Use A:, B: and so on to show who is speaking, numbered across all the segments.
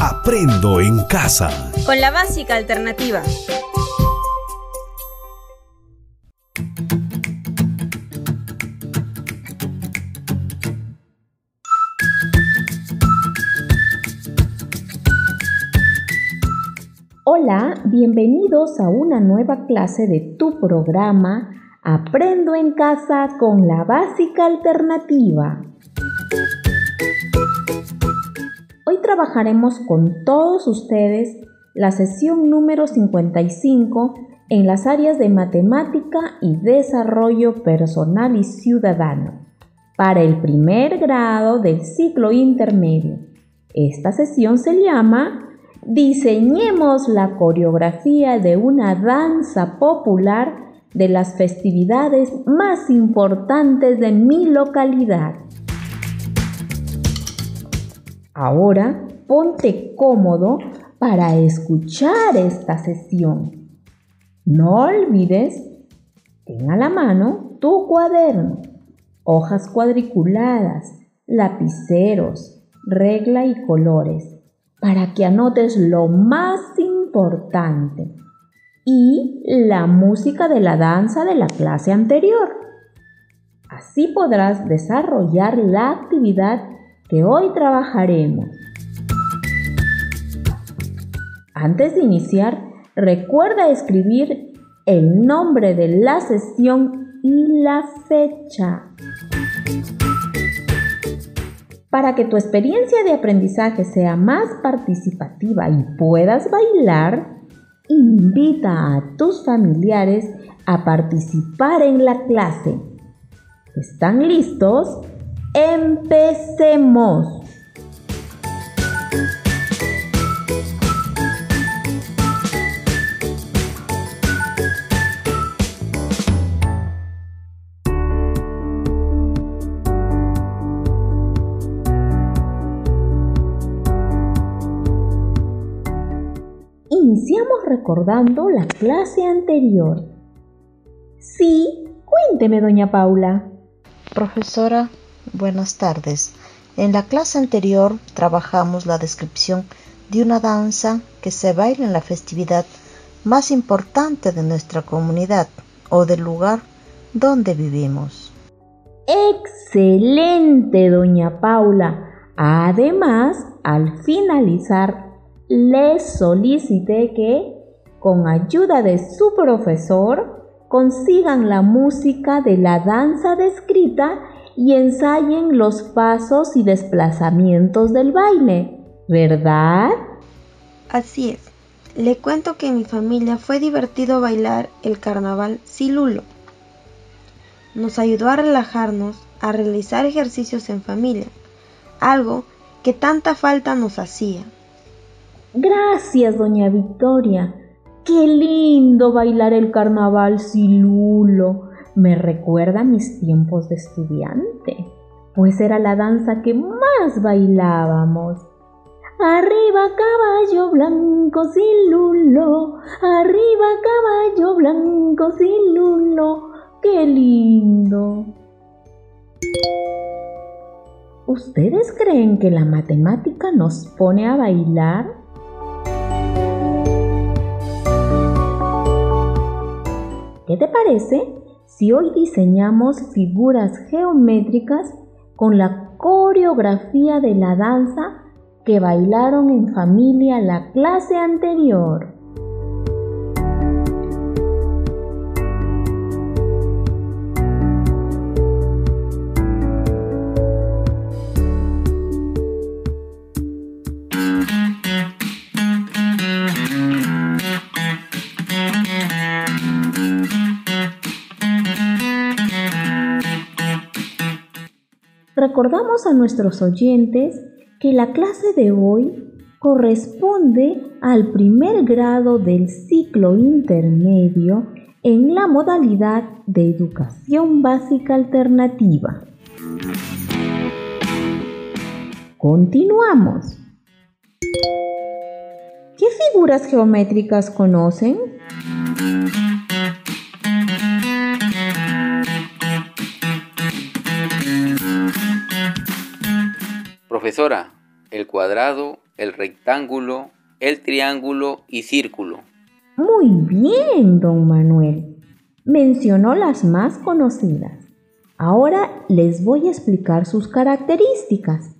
A: Aprendo en casa.
B: Con la básica alternativa.
C: Hola, bienvenidos a una nueva clase de tu programa Aprendo en casa con la básica alternativa. Trabajaremos con todos ustedes la sesión número 55 en las áreas de matemática y desarrollo personal y ciudadano para el primer grado del ciclo intermedio. Esta sesión se llama Diseñemos la coreografía de una danza popular de las festividades más importantes de mi localidad. Ahora ponte cómodo para escuchar esta sesión. No olvides, ten a la mano tu cuaderno, hojas cuadriculadas, lapiceros, regla y colores para que anotes lo más importante y la música de la danza de la clase anterior. Así podrás desarrollar la actividad que hoy trabajaremos. Antes de iniciar, recuerda escribir el nombre de la sesión y la fecha. Para que tu experiencia de aprendizaje sea más participativa y puedas bailar, invita a tus familiares a participar en la clase. ¿Están listos? Empecemos. Iniciamos recordando la clase anterior. Sí, cuénteme, doña Paula.
D: Profesora, buenas tardes. En la clase anterior trabajamos la descripción de una danza que se baila en la festividad más importante de nuestra comunidad o del lugar donde vivimos.
C: Excelente, doña Paula. Además, al finalizar le solicité que, con ayuda de su profesor, consigan la música de la danza descrita y ensayen los pasos y desplazamientos del baile, ¿verdad?
E: Así es. Le cuento que en mi familia fue divertido bailar el carnaval Silulo. Nos ayudó a relajarnos, a realizar ejercicios en familia, algo que tanta falta nos hacía.
C: Gracias, doña Victoria. Qué lindo bailar el carnaval silulo. Me recuerda a mis tiempos de estudiante, pues era la danza que más bailábamos. Arriba caballo blanco silulo, arriba caballo blanco silulo, qué lindo. ¿Ustedes creen que la matemática nos pone a bailar? ¿Qué te parece si hoy diseñamos figuras geométricas con la coreografía de la danza que bailaron en familia la clase anterior? Recordamos a nuestros oyentes que la clase de hoy corresponde al primer grado del ciclo intermedio en la modalidad de educación básica alternativa. Continuamos. ¿Qué figuras geométricas conocen?
F: Profesora, el cuadrado, el rectángulo, el triángulo y círculo.
C: Muy bien, don Manuel. Mencionó las más conocidas. Ahora les voy a explicar sus características.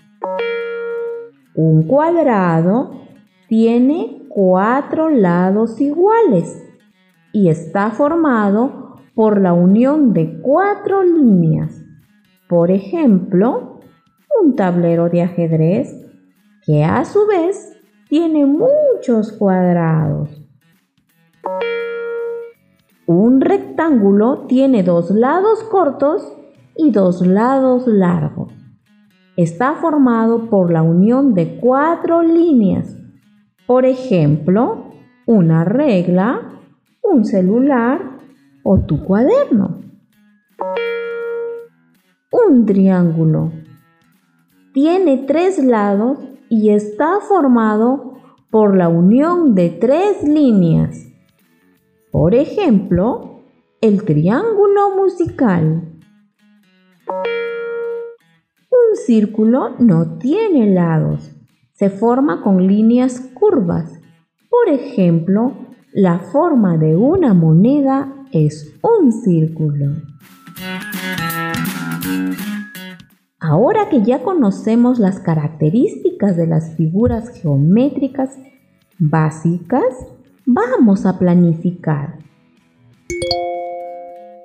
C: Un cuadrado tiene cuatro lados iguales y está formado por la unión de cuatro líneas. Por ejemplo, un tablero de ajedrez que a su vez tiene muchos cuadrados. Un rectángulo tiene dos lados cortos y dos lados largos. Está formado por la unión de cuatro líneas. Por ejemplo, una regla, un celular o tu cuaderno. Un triángulo tiene tres lados y está formado por la unión de tres líneas. Por ejemplo, el triángulo musical. Un círculo no tiene lados, se forma con líneas curvas. Por ejemplo, la forma de una moneda es un círculo. Ahora que ya conocemos las características de las figuras geométricas básicas, vamos a planificar.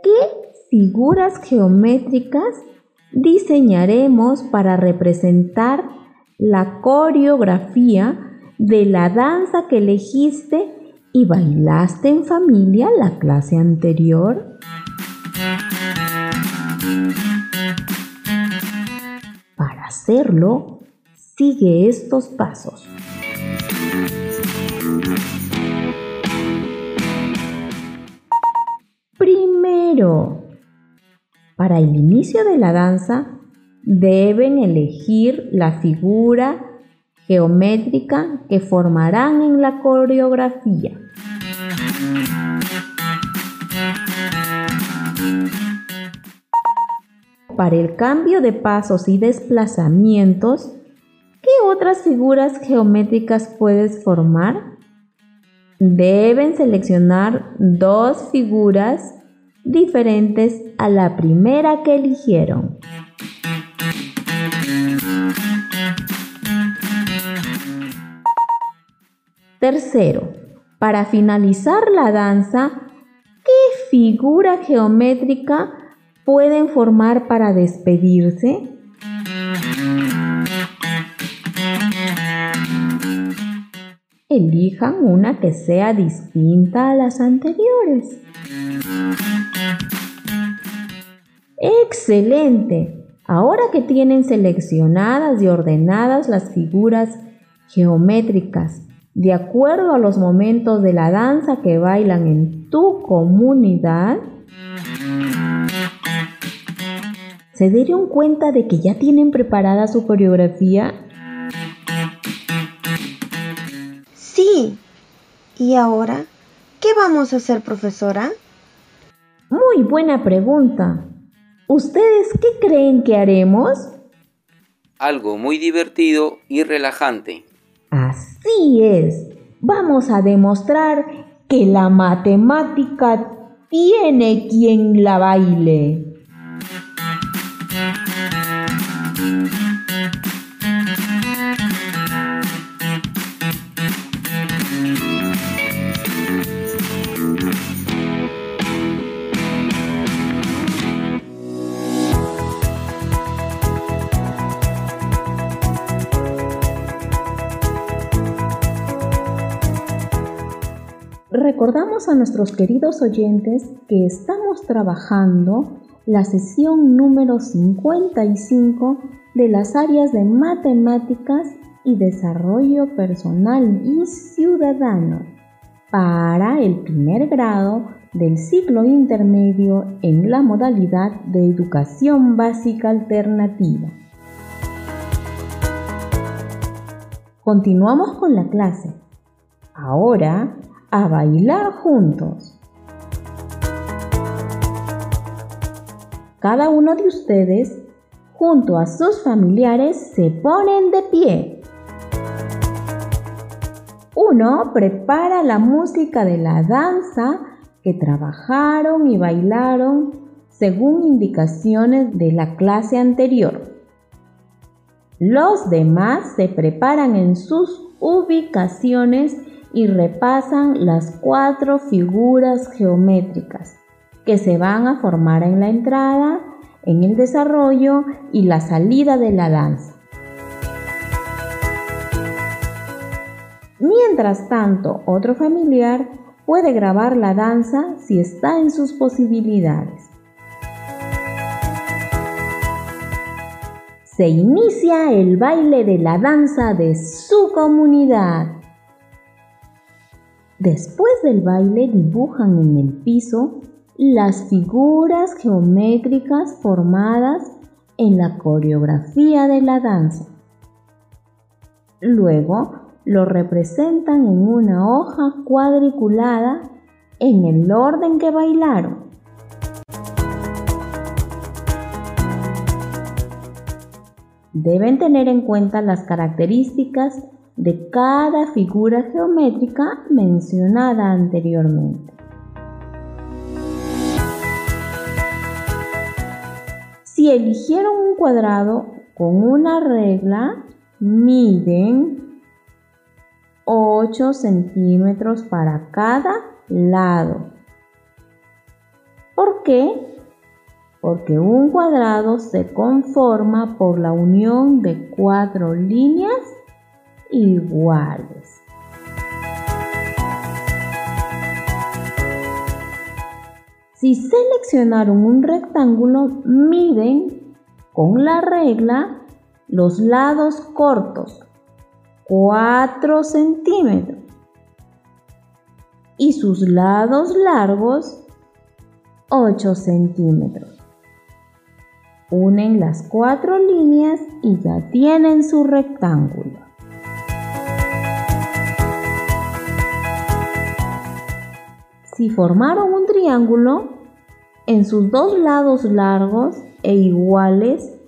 C: ¿Qué figuras geométricas diseñaremos para representar la coreografía de la danza que elegiste y bailaste en familia la clase anterior? Hacerlo, sigue estos pasos. Primero, para el inicio de la danza, deben elegir la figura geométrica que formarán en la coreografía. Para el cambio de pasos y desplazamientos, ¿qué otras figuras geométricas puedes formar? Deben seleccionar dos figuras diferentes a la primera que eligieron. Tercero, para finalizar la danza, ¿qué figura geométrica pueden formar para despedirse? Elijan una que sea distinta a las anteriores. ¡Excelente! Ahora que tienen seleccionadas y ordenadas las figuras geométricas de acuerdo a los momentos de la danza que bailan en tu comunidad, ¿Se dieron cuenta de que ya tienen preparada su coreografía?
E: Sí. ¿Y ahora? ¿Qué vamos a hacer, profesora?
C: Muy buena pregunta. ¿Ustedes qué creen que haremos?
F: Algo muy divertido y relajante.
C: Así es. Vamos a demostrar que la matemática tiene quien la baile. Recordamos a nuestros queridos oyentes que estamos trabajando la sesión número 55 de las áreas de matemáticas y desarrollo personal y ciudadano para el primer grado del ciclo intermedio en la modalidad de educación básica alternativa. Continuamos con la clase. Ahora a bailar juntos. Cada uno de ustedes, junto a sus familiares, se ponen de pie. Uno prepara la música de la danza que trabajaron y bailaron según indicaciones de la clase anterior. Los demás se preparan en sus ubicaciones y repasan las cuatro figuras geométricas que se van a formar en la entrada, en el desarrollo y la salida de la danza. Mientras tanto, otro familiar puede grabar la danza si está en sus posibilidades. Se inicia el baile de la danza de su comunidad. Después del baile dibujan en el piso las figuras geométricas formadas en la coreografía de la danza. Luego lo representan en una hoja cuadriculada en el orden que bailaron. Deben tener en cuenta las características de cada figura geométrica mencionada anteriormente. Si eligieron un cuadrado con una regla, miden 8 centímetros para cada lado. ¿Por qué? Porque un cuadrado se conforma por la unión de cuatro líneas iguales. Si seleccionaron un rectángulo, miden con la regla los lados cortos 4 centímetros y sus lados largos 8 centímetros. Unen las cuatro líneas y ya tienen su rectángulo. Si formaron un triángulo, en sus dos lados largos e iguales,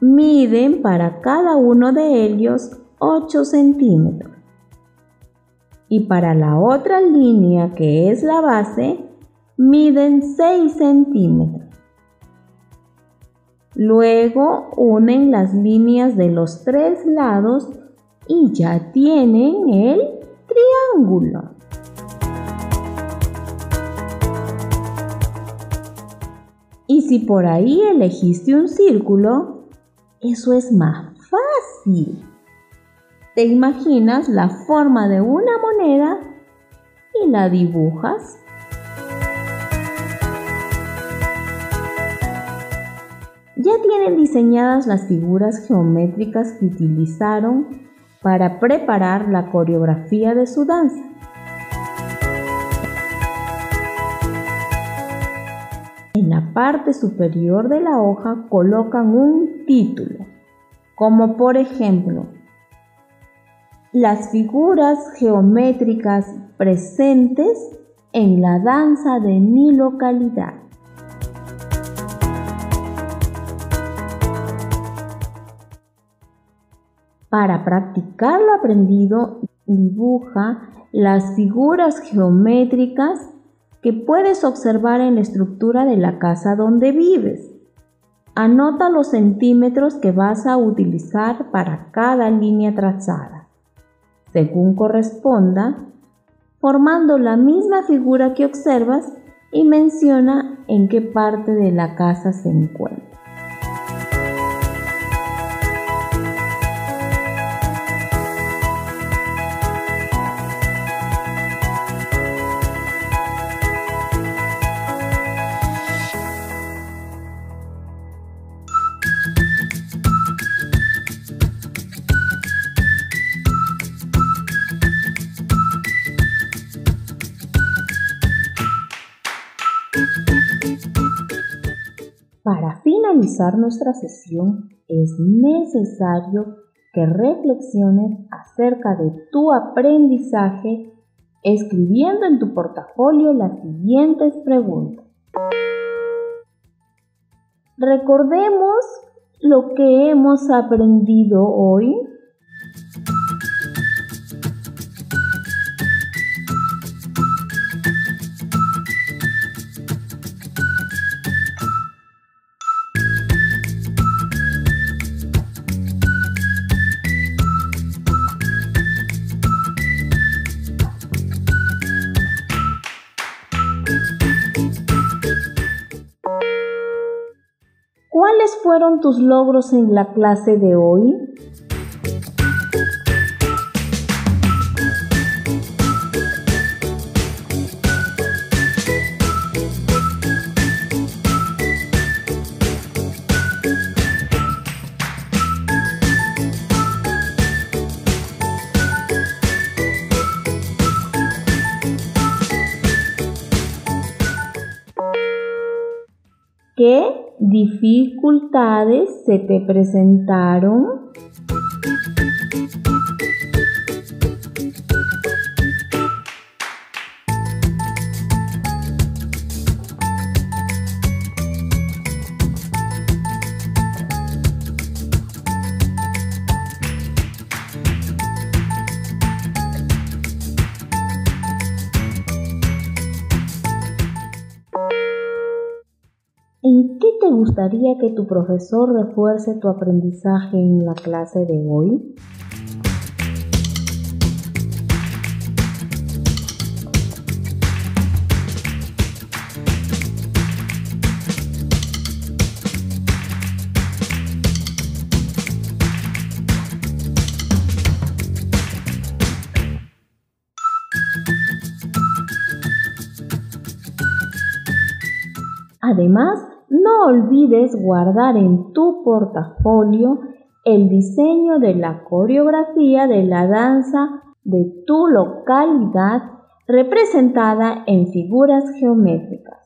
C: miden para cada uno de ellos 8 centímetros. Y para la otra línea que es la base, miden 6 centímetros. Luego unen las líneas de los tres lados y ya tienen el triángulo. Si por ahí elegiste un círculo, eso es más fácil. Te imaginas la forma de una moneda y la dibujas. Ya tienen diseñadas las figuras geométricas que utilizaron para preparar la coreografía de su danza. Parte superior de la hoja colocan un título, como por ejemplo las figuras geométricas presentes en la danza de mi localidad. Para practicar lo aprendido, dibuja las figuras geométricas que puedes observar en la estructura de la casa donde vives. Anota los centímetros que vas a utilizar para cada línea trazada según corresponda, formando la misma figura que observas y menciona en qué parte de la casa se encuentra. Finalizar nuestra sesión es necesario que reflexiones acerca de tu aprendizaje escribiendo en tu portafolio las siguientes preguntas. Recordemos lo que hemos aprendido hoy. Fueron tus logros en la clase de hoy? ¿Qué dificultades se te presentaron? Gustaría que tu profesor refuerce tu aprendizaje en la clase de hoy? Además, no olvides guardar en tu portafolio el diseño de la coreografía de la danza de tu localidad representada en figuras geométricas.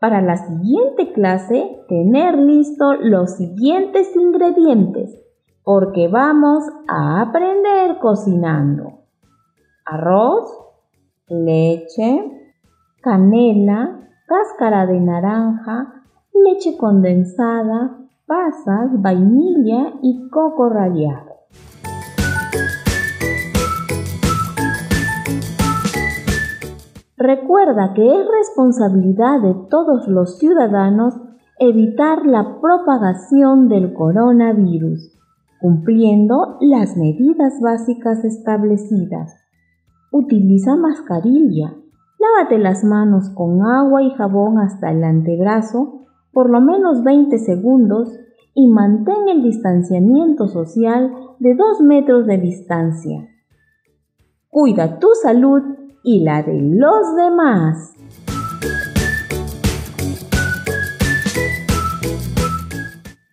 C: Para la siguiente clase, tener listo los siguientes ingredientes, porque vamos a aprender cocinando arroz, leche, canela, cáscara de naranja, leche condensada, pasas, vainilla y coco rallado. Recuerda que es responsabilidad de todos los ciudadanos evitar la propagación del coronavirus, cumpliendo las medidas básicas establecidas. Utiliza mascarilla. Lávate las manos con agua y jabón hasta el antebrazo por lo menos 20 segundos y mantén el distanciamiento social de 2 metros de distancia. Cuida tu salud y la de los demás.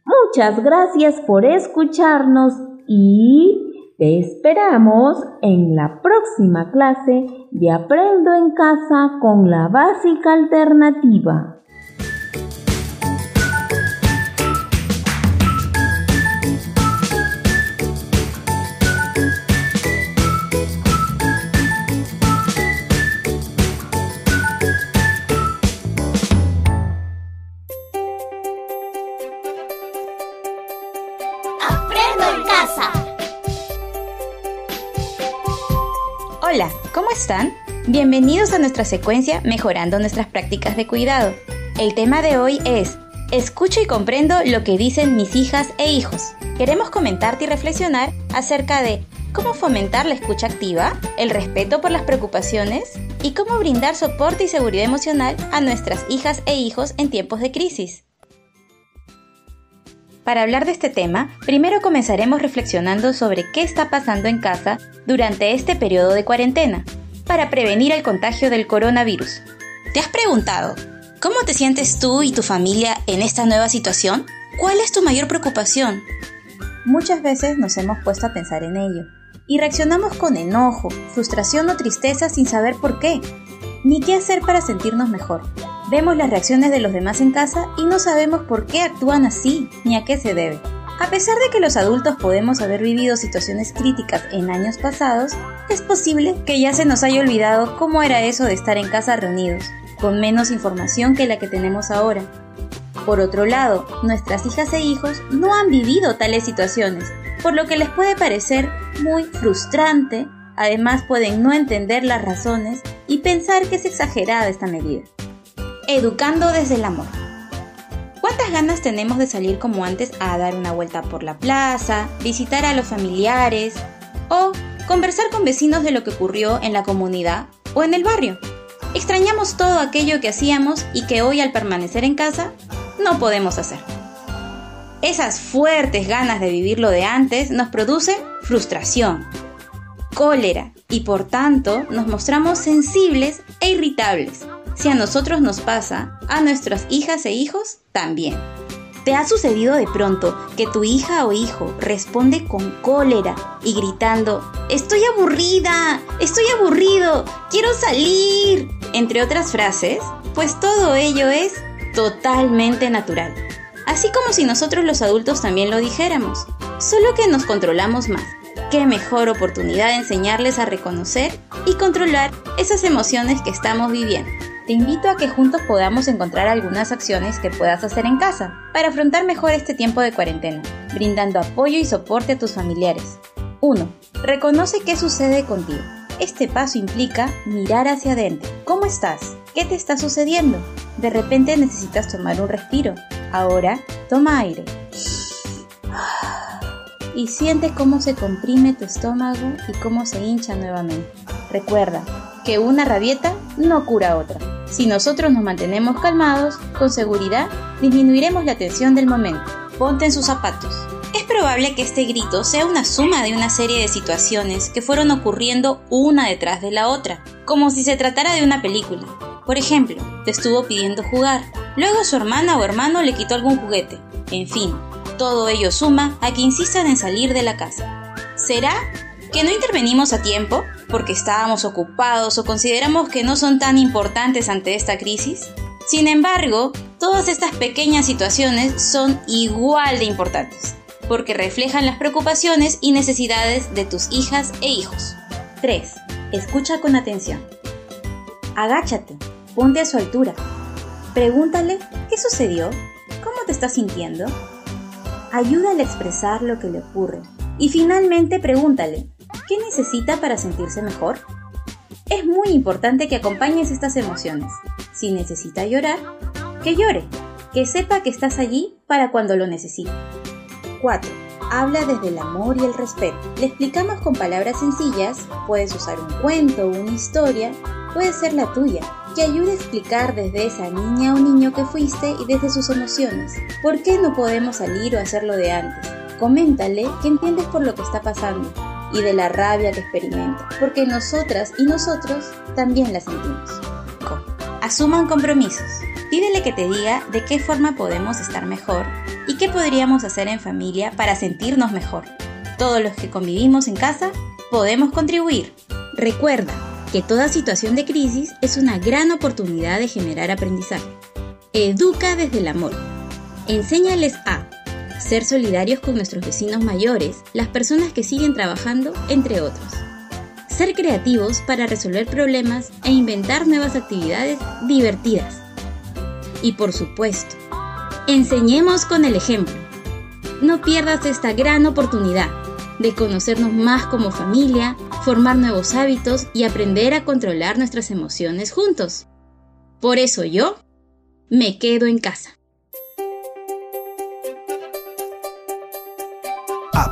C: Muchas gracias por escucharnos y te esperamos en la próxima clase de Aprendo en casa con la básica alternativa.
B: Bienvenidos a nuestra secuencia Mejorando nuestras prácticas de cuidado. El tema de hoy es Escucho y comprendo lo que dicen mis hijas e hijos. Queremos comentarte y reflexionar acerca de cómo fomentar la escucha activa, el respeto por las preocupaciones y cómo brindar soporte y seguridad emocional a nuestras hijas e hijos en tiempos de crisis. Para hablar de este tema, primero comenzaremos reflexionando sobre qué está pasando en casa durante este periodo de cuarentena, para prevenir el contagio del coronavirus. ¿Te has preguntado, ¿cómo te sientes tú y tu familia en esta nueva situación? ¿Cuál es tu mayor preocupación? Muchas veces nos hemos puesto a pensar en ello y reaccionamos con enojo, frustración o tristeza sin saber por qué, ni qué hacer para sentirnos mejor. Vemos las reacciones de los demás en casa y no sabemos por qué actúan así ni a qué se debe. A pesar de que los adultos podemos haber vivido situaciones críticas en años pasados, es posible que ya se nos haya olvidado cómo era eso de estar en casa reunidos, con menos información que la que tenemos ahora. Por otro lado, nuestras hijas e hijos no han vivido tales situaciones, por lo que les puede parecer muy frustrante, además pueden no entender las razones y pensar que es exagerada esta medida. Educando desde el amor. ¿Cuántas ganas tenemos de salir como antes a dar una vuelta por la plaza, visitar a los familiares o conversar con vecinos de lo que ocurrió en la comunidad o en el barrio? Extrañamos todo aquello que hacíamos y que hoy al permanecer en casa no podemos hacer. Esas fuertes ganas de vivir lo de antes nos producen frustración, cólera y por tanto nos mostramos sensibles e irritables. Si a nosotros nos pasa, a nuestras hijas e hijos también. ¿Te ha sucedido de pronto que tu hija o hijo responde con cólera y gritando, estoy aburrida, estoy aburrido, quiero salir? Entre otras frases, pues todo ello es totalmente natural. Así como si nosotros los adultos también lo dijéramos, solo que nos controlamos más. Qué mejor oportunidad de enseñarles a reconocer y controlar esas emociones que estamos viviendo te invito a que juntos podamos encontrar algunas acciones que puedas hacer en casa para afrontar mejor este tiempo de cuarentena, brindando apoyo y soporte a tus familiares. 1. Reconoce qué sucede contigo. Este paso implica mirar hacia adentro. ¿Cómo estás? ¿Qué te está sucediendo? De repente necesitas tomar un respiro. Ahora, toma aire. Y siente cómo se comprime tu estómago y cómo se hincha nuevamente. Recuerda que una rabieta no cura otra. Si nosotros nos mantenemos calmados, con seguridad disminuiremos la tensión del momento. Ponte en sus zapatos. Es probable que este grito sea una suma de una serie de situaciones que fueron ocurriendo una detrás de la otra, como si se tratara de una película. Por ejemplo, te estuvo pidiendo jugar, luego su hermana o hermano le quitó algún juguete. En fin, todo ello suma a que insistan en salir de la casa. ¿Será que no intervenimos a tiempo porque estábamos ocupados o consideramos que no son tan importantes ante esta crisis? Sin embargo, todas estas pequeñas situaciones son igual de importantes, porque reflejan las preocupaciones y necesidades de tus hijas e hijos. 3. Escucha con atención. Agáchate, ponte a su altura. Pregúntale qué sucedió, cómo te estás sintiendo. Ayúdale a expresar lo que le ocurre. Y finalmente pregúntale, ¿Qué necesita para sentirse mejor? Es muy importante que acompañes estas emociones. Si necesita llorar, que llore, que sepa que estás allí para cuando lo necesite. 4. Habla desde el amor y el respeto. Le explicamos con palabras sencillas, puedes usar un cuento o una historia, puede ser la tuya, que ayude a explicar desde esa niña o niño que fuiste y desde sus emociones. ¿Por qué no podemos salir o hacerlo de antes? Coméntale que entiendes por lo que está pasando y de la rabia que experimenta, porque nosotras y nosotros también la sentimos. Asuman compromisos. Pídele que te diga de qué forma podemos estar mejor y qué podríamos hacer en familia para sentirnos mejor. Todos los que convivimos en casa podemos contribuir. Recuerda que toda situación de crisis es una gran oportunidad de generar aprendizaje. Educa desde el amor. Enséñales a ser solidarios con nuestros vecinos mayores, las personas que siguen trabajando, entre otros. Ser creativos para resolver problemas e inventar nuevas actividades divertidas. Y por supuesto, enseñemos con el ejemplo. No pierdas esta gran oportunidad de conocernos más como familia, formar nuevos hábitos y aprender a controlar nuestras emociones juntos. Por eso yo me quedo en casa.